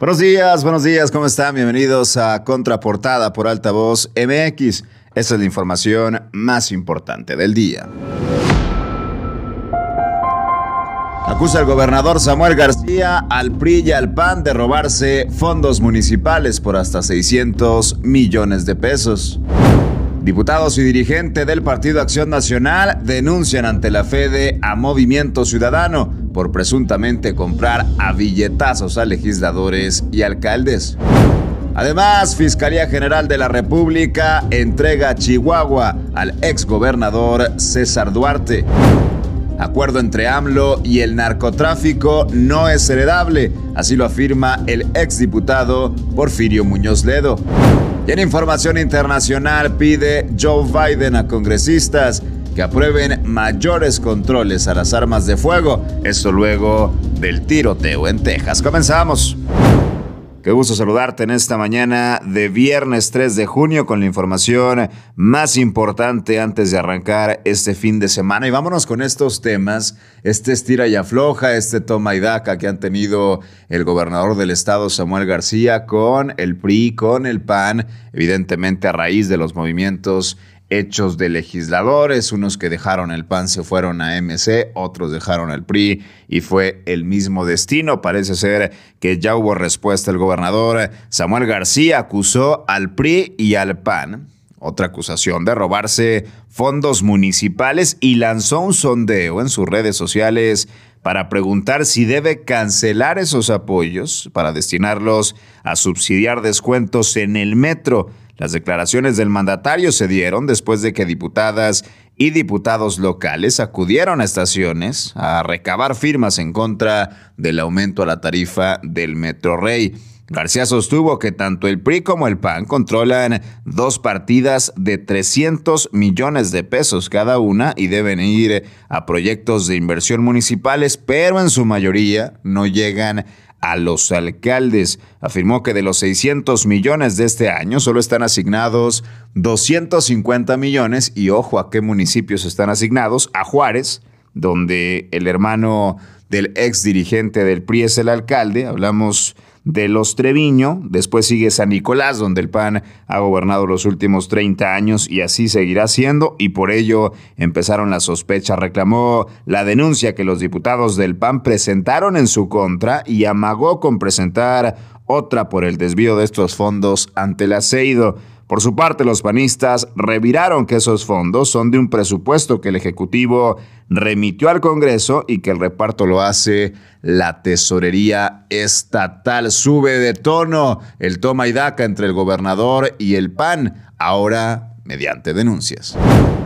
Buenos días, buenos días, ¿cómo están? Bienvenidos a Contraportada por Altavoz MX. Esa es la información más importante del día. Acusa el gobernador Samuel García al PRI y al PAN de robarse fondos municipales por hasta 600 millones de pesos. Diputados y dirigente del Partido Acción Nacional denuncian ante la FEDE a Movimiento Ciudadano por presuntamente comprar a billetazos a legisladores y alcaldes. Además, Fiscalía General de la República entrega Chihuahua al exgobernador César Duarte. Acuerdo entre AMLO y el narcotráfico no es heredable, así lo afirma el exdiputado Porfirio Muñoz Ledo. Y en información internacional pide Joe Biden a congresistas que aprueben mayores controles a las armas de fuego. Esto luego del tiroteo en Texas. Comenzamos. Qué gusto saludarte en esta mañana de viernes 3 de junio con la información más importante antes de arrancar este fin de semana. Y vámonos con estos temas, este estira y afloja, este toma y daca que han tenido el gobernador del estado Samuel García con el PRI, con el PAN, evidentemente a raíz de los movimientos hechos de legisladores, unos que dejaron el PAN se fueron a MC, otros dejaron el PRI y fue el mismo destino. Parece ser que ya hubo respuesta. El gobernador Samuel García acusó al PRI y al PAN otra acusación de robarse fondos municipales y lanzó un sondeo en sus redes sociales para preguntar si debe cancelar esos apoyos para destinarlos a subsidiar descuentos en el metro. Las declaraciones del mandatario se dieron después de que diputadas y diputados locales acudieron a estaciones a recabar firmas en contra del aumento a la tarifa del Metro Rey. García sostuvo que tanto el PRI como el PAN controlan dos partidas de 300 millones de pesos cada una y deben ir a proyectos de inversión municipales, pero en su mayoría no llegan a los alcaldes. Afirmó que de los 600 millones de este año solo están asignados 250 millones y ojo a qué municipios están asignados, a Juárez, donde el hermano del ex dirigente del PRI es el alcalde, hablamos de los Treviño, después sigue San Nicolás, donde el PAN ha gobernado los últimos 30 años y así seguirá siendo, y por ello empezaron las sospechas. Reclamó la denuncia que los diputados del PAN presentaron en su contra y amagó con presentar otra por el desvío de estos fondos ante el aceido. Por su parte, los panistas reviraron que esos fondos son de un presupuesto que el Ejecutivo remitió al Congreso y que el reparto lo hace la Tesorería Estatal. Sube de tono el toma y daca entre el gobernador y el PAN, ahora mediante denuncias.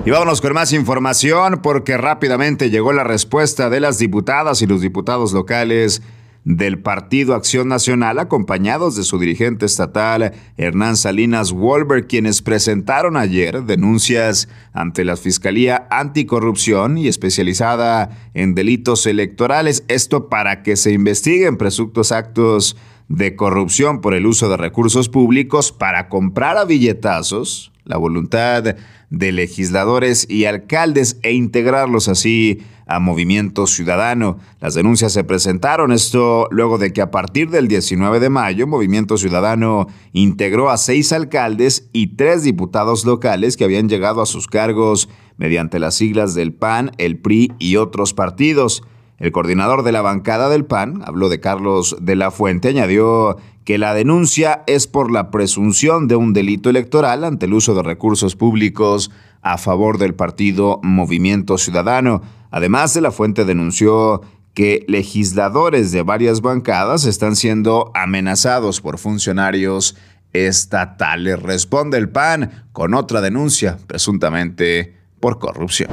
Y vámonos con más información porque rápidamente llegó la respuesta de las diputadas y los diputados locales del Partido Acción Nacional, acompañados de su dirigente estatal, Hernán Salinas Wolver, quienes presentaron ayer denuncias ante la Fiscalía Anticorrupción y especializada en delitos electorales. Esto para que se investiguen presuntos actos de corrupción por el uso de recursos públicos para comprar a billetazos la voluntad de legisladores y alcaldes e integrarlos así a Movimiento Ciudadano. Las denuncias se presentaron esto luego de que a partir del 19 de mayo Movimiento Ciudadano integró a seis alcaldes y tres diputados locales que habían llegado a sus cargos mediante las siglas del PAN, el PRI y otros partidos. El coordinador de la bancada del PAN, habló de Carlos de la Fuente, añadió que la denuncia es por la presunción de un delito electoral ante el uso de recursos públicos a favor del partido Movimiento Ciudadano. Además, de la Fuente denunció que legisladores de varias bancadas están siendo amenazados por funcionarios estatales. Responde el PAN con otra denuncia, presuntamente por corrupción.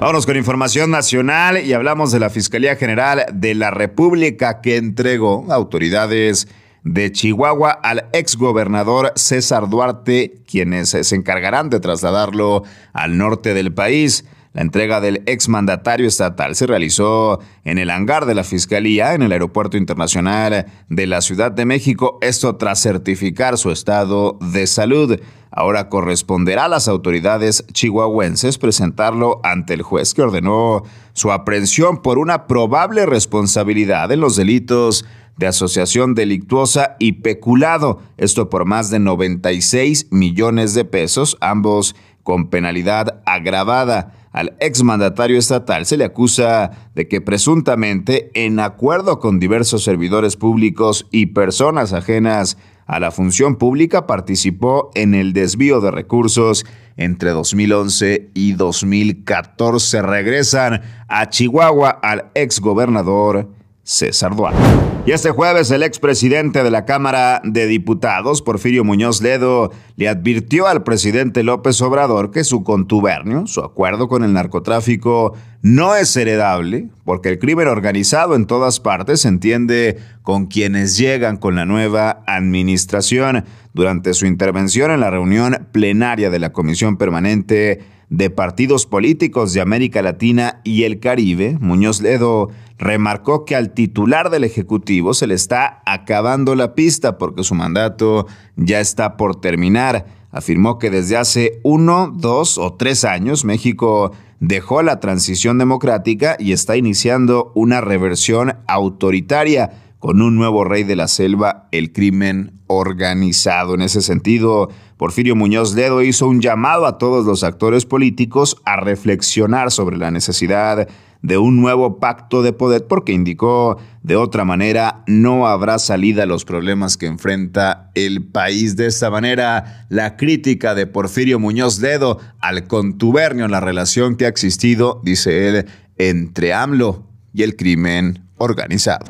Vámonos con información nacional y hablamos de la Fiscalía General de la República que entregó autoridades de Chihuahua al exgobernador César Duarte, quienes se encargarán de trasladarlo al norte del país. La entrega del exmandatario estatal se realizó en el hangar de la Fiscalía en el Aeropuerto Internacional de la Ciudad de México, esto tras certificar su estado de salud. Ahora corresponderá a las autoridades chihuahuenses presentarlo ante el juez que ordenó su aprehensión por una probable responsabilidad en los delitos de asociación delictuosa y peculado, esto por más de 96 millones de pesos, ambos con penalidad agravada. Al exmandatario estatal se le acusa de que presuntamente, en acuerdo con diversos servidores públicos y personas ajenas a la función pública, participó en el desvío de recursos entre 2011 y 2014. Regresan a Chihuahua al exgobernador César Duarte. Y este jueves el expresidente de la Cámara de Diputados, Porfirio Muñoz Ledo, le advirtió al presidente López Obrador que su contubernio, su acuerdo con el narcotráfico, no es heredable, porque el crimen organizado en todas partes se entiende con quienes llegan con la nueva administración. Durante su intervención en la reunión plenaria de la Comisión Permanente de Partidos Políticos de América Latina y el Caribe, Muñoz Ledo remarcó que al titular del Ejecutivo se le está acabando la pista porque su mandato ya está por terminar. Afirmó que desde hace uno, dos o tres años México dejó la transición democrática y está iniciando una reversión autoritaria con un nuevo rey de la selva, el crimen organizado. En ese sentido, Porfirio Muñoz Ledo hizo un llamado a todos los actores políticos a reflexionar sobre la necesidad de un nuevo pacto de poder porque indicó de otra manera no habrá salida a los problemas que enfrenta el país. De esta manera, la crítica de Porfirio Muñoz Ledo al contubernio en la relación que ha existido, dice él, entre AMLO y el crimen organizado.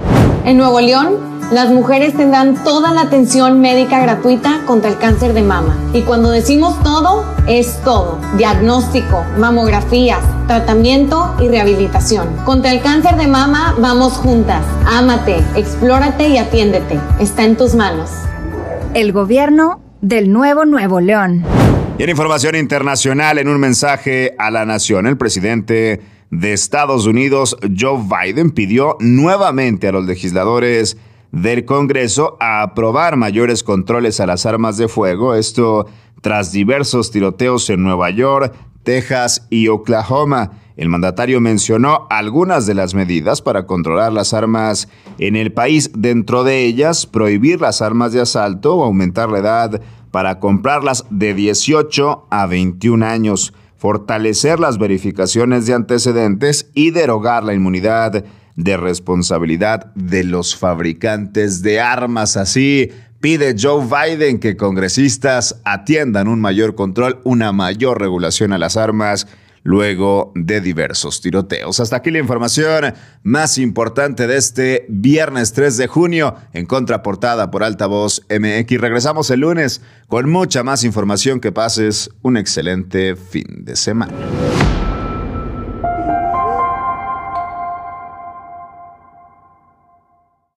En Nuevo León, las mujeres tendrán toda la atención médica gratuita contra el cáncer de mama. Y cuando decimos todo, es todo. Diagnóstico, mamografías, tratamiento y rehabilitación. Contra el cáncer de mama vamos juntas. Ámate, explórate y atiéndete. Está en tus manos. El gobierno del nuevo Nuevo León. Y en información internacional, en un mensaje a la nación, el presidente de Estados Unidos, Joe Biden, pidió nuevamente a los legisladores del Congreso a aprobar mayores controles a las armas de fuego, esto tras diversos tiroteos en Nueva York, Texas y Oklahoma. El mandatario mencionó algunas de las medidas para controlar las armas en el país, dentro de ellas prohibir las armas de asalto o aumentar la edad para comprarlas de 18 a 21 años fortalecer las verificaciones de antecedentes y derogar la inmunidad de responsabilidad de los fabricantes de armas. Así pide Joe Biden que congresistas atiendan un mayor control, una mayor regulación a las armas luego de diversos tiroteos. Hasta aquí la información más importante de este viernes 3 de junio en contraportada por Altavoz MX. Regresamos el lunes con mucha más información. Que pases un excelente fin de semana.